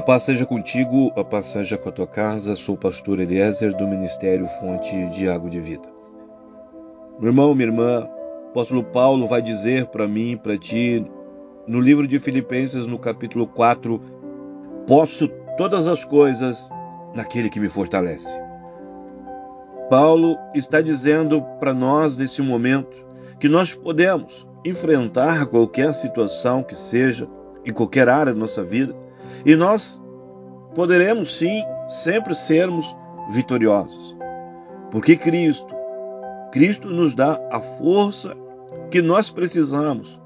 A paz seja contigo, a paz seja com a tua casa. Sou o pastor Eliezer do Ministério Fonte de Água de Vida. Meu irmão, minha irmã, o apóstolo Paulo vai dizer para mim, para ti, no livro de Filipenses, no capítulo 4, posso todas as coisas naquele que me fortalece. Paulo está dizendo para nós nesse momento que nós podemos enfrentar qualquer situação que seja, em qualquer área da nossa vida, e nós poderemos sim sempre sermos vitoriosos. Porque Cristo, Cristo nos dá a força que nós precisamos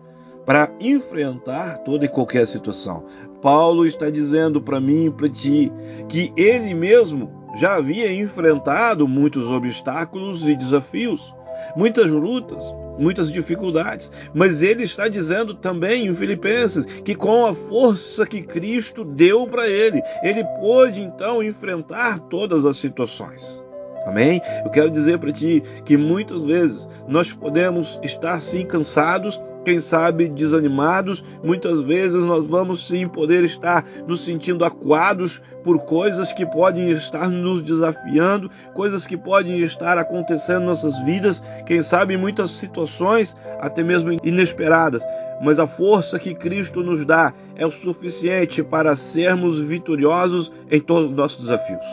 para enfrentar toda e qualquer situação. Paulo está dizendo para mim e para ti que ele mesmo já havia enfrentado muitos obstáculos e desafios, muitas lutas, muitas dificuldades, mas ele está dizendo também em Filipenses que com a força que Cristo deu para ele, ele pôde então enfrentar todas as situações. Amém? Eu quero dizer para ti que muitas vezes nós podemos estar sim cansados, quem sabe desanimados, muitas vezes nós vamos sim poder estar nos sentindo acuados por coisas que podem estar nos desafiando, coisas que podem estar acontecendo em nossas vidas, quem sabe em muitas situações até mesmo inesperadas. Mas a força que Cristo nos dá é o suficiente para sermos vitoriosos em todos os nossos desafios.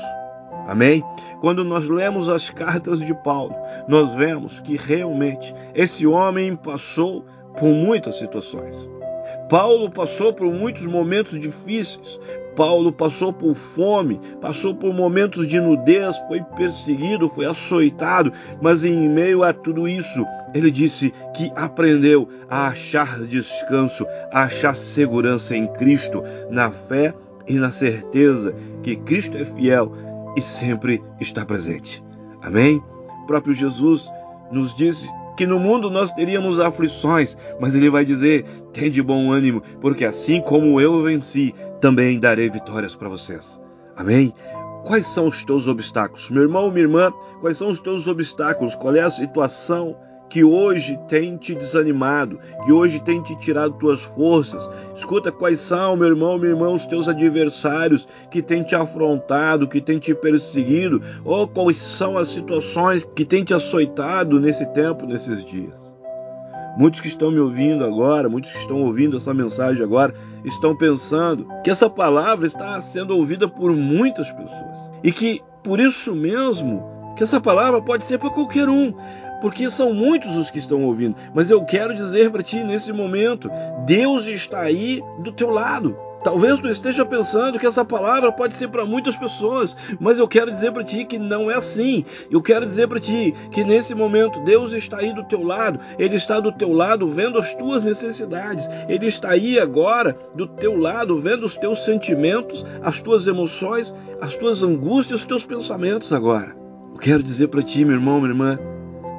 Amém? Quando nós lemos as cartas de Paulo, nós vemos que realmente esse homem passou por muitas situações. Paulo passou por muitos momentos difíceis. Paulo passou por fome, passou por momentos de nudez, foi perseguido, foi açoitado, mas em meio a tudo isso, ele disse que aprendeu a achar descanso, a achar segurança em Cristo, na fé e na certeza que Cristo é fiel e sempre está presente. Amém? O próprio Jesus nos disse que no mundo nós teríamos aflições, mas ele vai dizer: tem de bom ânimo, porque assim como eu venci, também darei vitórias para vocês. Amém? Quais são os teus obstáculos? Meu irmão, minha irmã, quais são os teus obstáculos? Qual é a situação que hoje tem te desanimado, que hoje tem te tirado tuas forças. Escuta quais são, meu irmão, minha irmã, os teus adversários que têm te afrontado, que têm te perseguido, ou quais são as situações que têm te açoitado nesse tempo, nesses dias. Muitos que estão me ouvindo agora, muitos que estão ouvindo essa mensagem agora, estão pensando que essa palavra está sendo ouvida por muitas pessoas e que por isso mesmo que essa palavra pode ser para qualquer um porque são muitos os que estão ouvindo. Mas eu quero dizer para ti nesse momento: Deus está aí do teu lado. Talvez tu esteja pensando que essa palavra pode ser para muitas pessoas, mas eu quero dizer para ti que não é assim. Eu quero dizer para ti que nesse momento Deus está aí do teu lado, Ele está do teu lado vendo as tuas necessidades, Ele está aí agora do teu lado vendo os teus sentimentos, as tuas emoções, as tuas angústias, os teus pensamentos agora. Eu quero dizer para ti, meu irmão, minha irmã,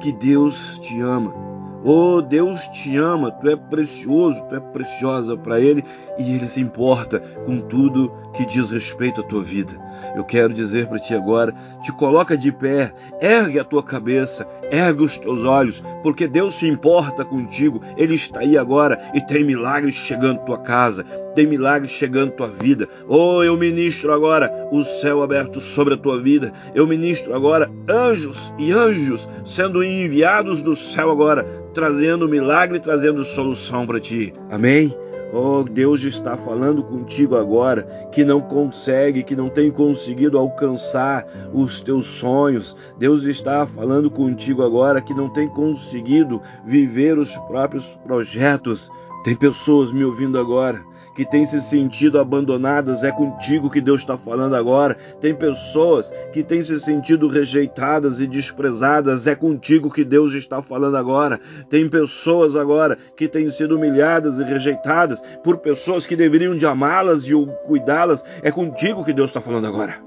que Deus te ama. Oh, Deus te ama, tu é precioso, tu é preciosa para Ele e Ele se importa com tudo que diz respeito à tua vida. Eu quero dizer para ti agora: te coloca de pé, ergue a tua cabeça, ergue os teus olhos, porque Deus se importa contigo. Ele está aí agora e tem milagres chegando à tua casa, tem milagres chegando à tua vida. Oh, eu ministro agora o céu aberto sobre a tua vida. Eu ministro agora anjos e anjos sendo enviados do céu agora, trazendo milagre, trazendo solução para ti. Amém? Oh, Deus está falando contigo agora que não consegue, que não tem conseguido alcançar os teus sonhos. Deus está falando contigo agora que não tem conseguido viver os próprios projetos. Tem pessoas me ouvindo agora que têm se sentido abandonadas, é contigo que Deus está falando agora. Tem pessoas que têm se sentido rejeitadas e desprezadas, é contigo que Deus está falando agora. Tem pessoas agora que têm sido humilhadas e rejeitadas por pessoas que deveriam de amá-las e cuidá-las, é contigo que Deus está falando agora.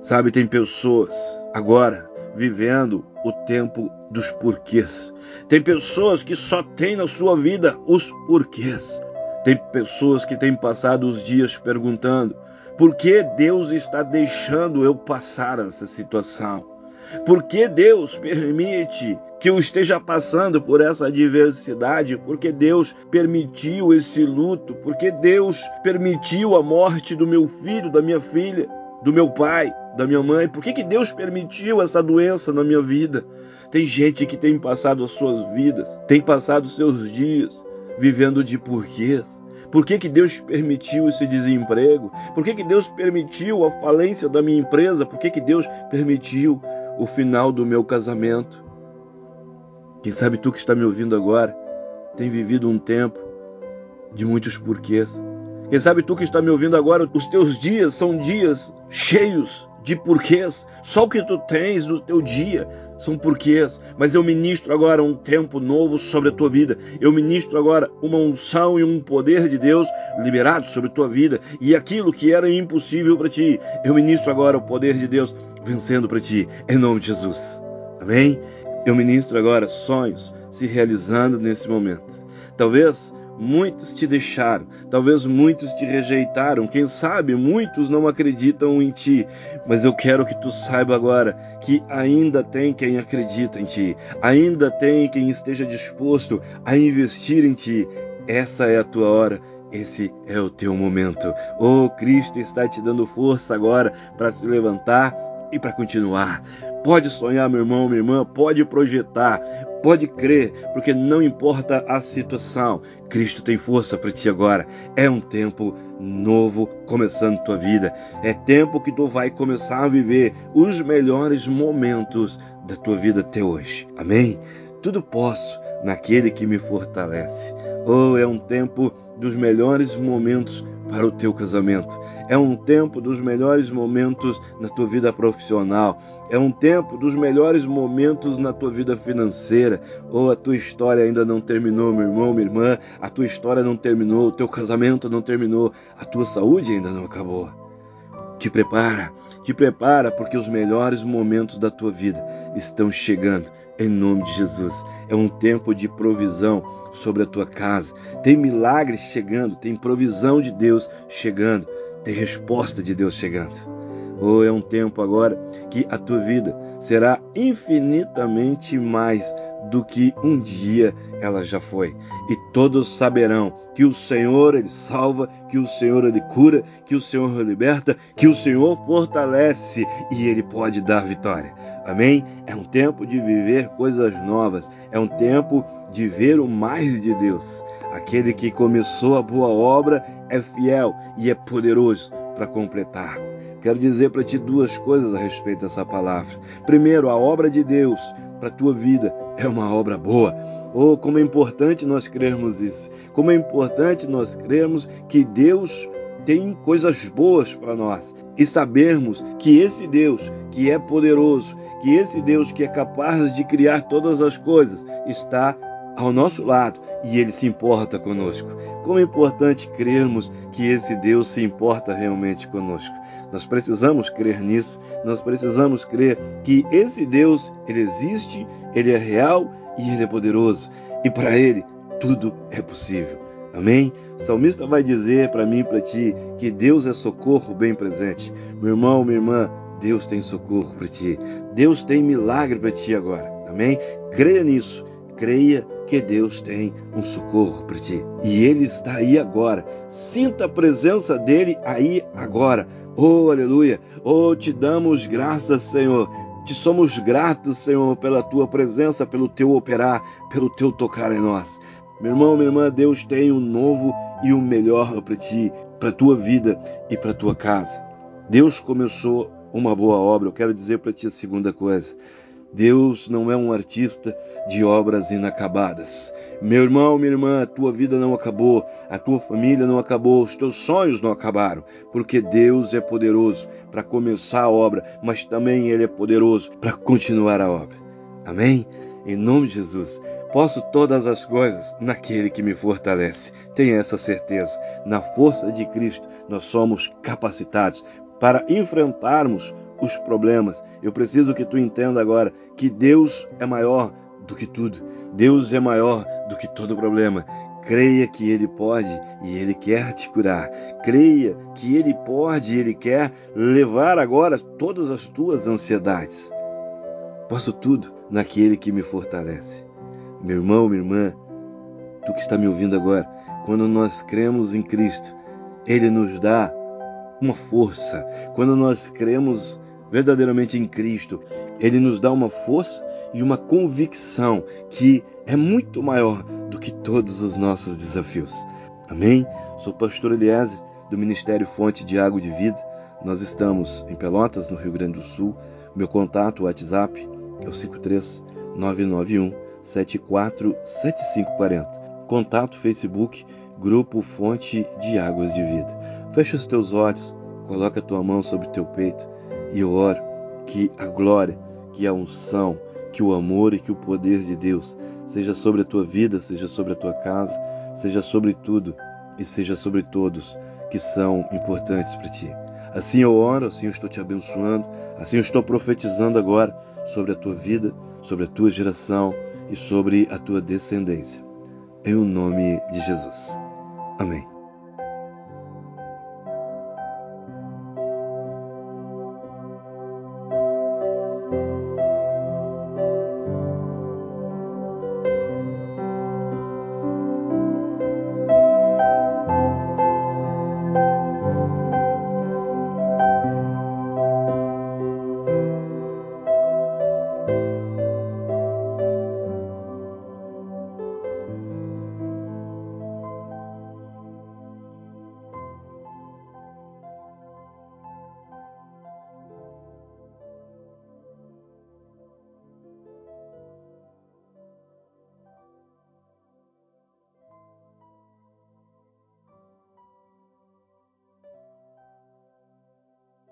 Sabe, tem pessoas agora vivendo o tempo dos porquês. Tem pessoas que só têm na sua vida os porquês. Tem pessoas que têm passado os dias perguntando: por que Deus está deixando eu passar essa situação? Por que Deus permite que eu esteja passando por essa adversidade? Por que Deus permitiu esse luto? Por que Deus permitiu a morte do meu filho, da minha filha, do meu pai, da minha mãe? Por que, que Deus permitiu essa doença na minha vida? Tem gente que tem passado as suas vidas, tem passado os seus dias vivendo de porquês. Por que, que Deus permitiu esse desemprego? Por que, que Deus permitiu a falência da minha empresa? Por que, que Deus permitiu o final do meu casamento? Quem sabe tu que está me ouvindo agora tem vivido um tempo de muitos porquês. Quem sabe tu que está me ouvindo agora, os teus dias são dias cheios de porquês. Só o que tu tens no teu dia são porquês, mas eu ministro agora um tempo novo sobre a tua vida. Eu ministro agora uma unção e um poder de Deus liberado sobre a tua vida. E aquilo que era impossível para ti, eu ministro agora o poder de Deus vencendo para ti, em nome de Jesus. Amém? Eu ministro agora sonhos se realizando nesse momento. Talvez Muitos te deixaram, talvez muitos te rejeitaram, quem sabe muitos não acreditam em ti, mas eu quero que tu saiba agora que ainda tem quem acredita em ti, ainda tem quem esteja disposto a investir em ti. Essa é a tua hora, esse é o teu momento. Oh, Cristo está te dando força agora para se levantar e para continuar. Pode sonhar, meu irmão, minha irmã, pode projetar, pode crer, porque não importa a situação, Cristo tem força para ti agora. É um tempo novo começando tua vida. É tempo que tu vai começar a viver os melhores momentos da tua vida até hoje. Amém? Tudo posso naquele que me fortalece. Oh, é um tempo dos melhores momentos para o teu casamento. É um tempo dos melhores momentos na tua vida profissional. É um tempo dos melhores momentos na tua vida financeira. Ou oh, a tua história ainda não terminou, meu irmão, minha irmã. A tua história não terminou, o teu casamento não terminou, a tua saúde ainda não acabou. Te prepara, te prepara, porque os melhores momentos da tua vida estão chegando, em nome de Jesus. É um tempo de provisão sobre a tua casa. Tem milagres chegando, tem provisão de Deus chegando, tem resposta de Deus chegando. Ou oh, é um tempo agora que a tua vida será infinitamente mais do que um dia ela já foi. E todos saberão que o Senhor ele salva, que o Senhor ele cura, que o Senhor liberta, que o Senhor fortalece e ele pode dar vitória. Amém? É um tempo de viver coisas novas, é um tempo de ver o mais de Deus. Aquele que começou a boa obra é fiel e é poderoso para completar. Quero dizer para ti duas coisas a respeito dessa palavra. Primeiro, a obra de Deus para a tua vida é uma obra boa. Oh, como é importante nós crermos isso. Como é importante nós crermos que Deus tem coisas boas para nós e sabermos que esse Deus, que é poderoso, que esse Deus que é capaz de criar todas as coisas, está ao nosso lado e ele se importa conosco. Como é importante crermos que esse Deus se importa realmente conosco. Nós precisamos crer nisso, nós precisamos crer que esse Deus, ele existe, ele é real e ele é poderoso. E para ele tudo é possível. Amém? O salmista vai dizer para mim e para ti que Deus é socorro bem presente. Meu irmão, minha irmã, Deus tem socorro para ti. Deus tem milagre para ti agora. Amém? Creia nisso. Creia que Deus tem um socorro para ti. E Ele está aí agora. Sinta a presença dele aí agora. Oh, aleluia! Oh, te damos graças, Senhor. Te somos gratos, Senhor, pela tua presença, pelo teu operar, pelo teu tocar em nós. Meu irmão, minha irmã, Deus tem um novo e um melhor para ti, para tua vida e para tua casa. Deus começou uma boa obra. Eu quero dizer para ti a segunda coisa. Deus não é um artista de obras inacabadas. Meu irmão, minha irmã, a tua vida não acabou, a tua família não acabou, os teus sonhos não acabaram, porque Deus é poderoso para começar a obra, mas também Ele é poderoso para continuar a obra. Amém? Em nome de Jesus. Posso todas as coisas naquele que me fortalece. Tenha essa certeza. Na força de Cristo, nós somos capacitados para enfrentarmos os problemas. Eu preciso que tu entenda agora que Deus é maior do que tudo. Deus é maior do que todo problema. Creia que Ele pode e Ele quer te curar. Creia que Ele pode e Ele quer levar agora todas as tuas ansiedades. Posso tudo naquele que me fortalece. Meu irmão, minha irmã, tu que está me ouvindo agora, quando nós cremos em Cristo, Ele nos dá uma força. Quando nós cremos verdadeiramente em Cristo, Ele nos dá uma força e uma convicção que é muito maior do que todos os nossos desafios. Amém? Sou pastor Eliezer, do Ministério Fonte de Água de Vida. Nós estamos em Pelotas, no Rio Grande do Sul. Meu contato, WhatsApp, é o 53991 747540. Contato Facebook, Grupo Fonte de Águas de Vida. Fecha os teus olhos, coloca a tua mão sobre o teu peito e eu oro que a glória, que a unção, que o amor e que o poder de Deus seja sobre a tua vida, seja sobre a tua casa, seja sobre tudo e seja sobre todos que são importantes para ti. Assim eu oro, assim eu estou te abençoando, assim eu estou profetizando agora sobre a tua vida, sobre a tua geração e sobre a tua descendência. Em o nome de Jesus. Amém.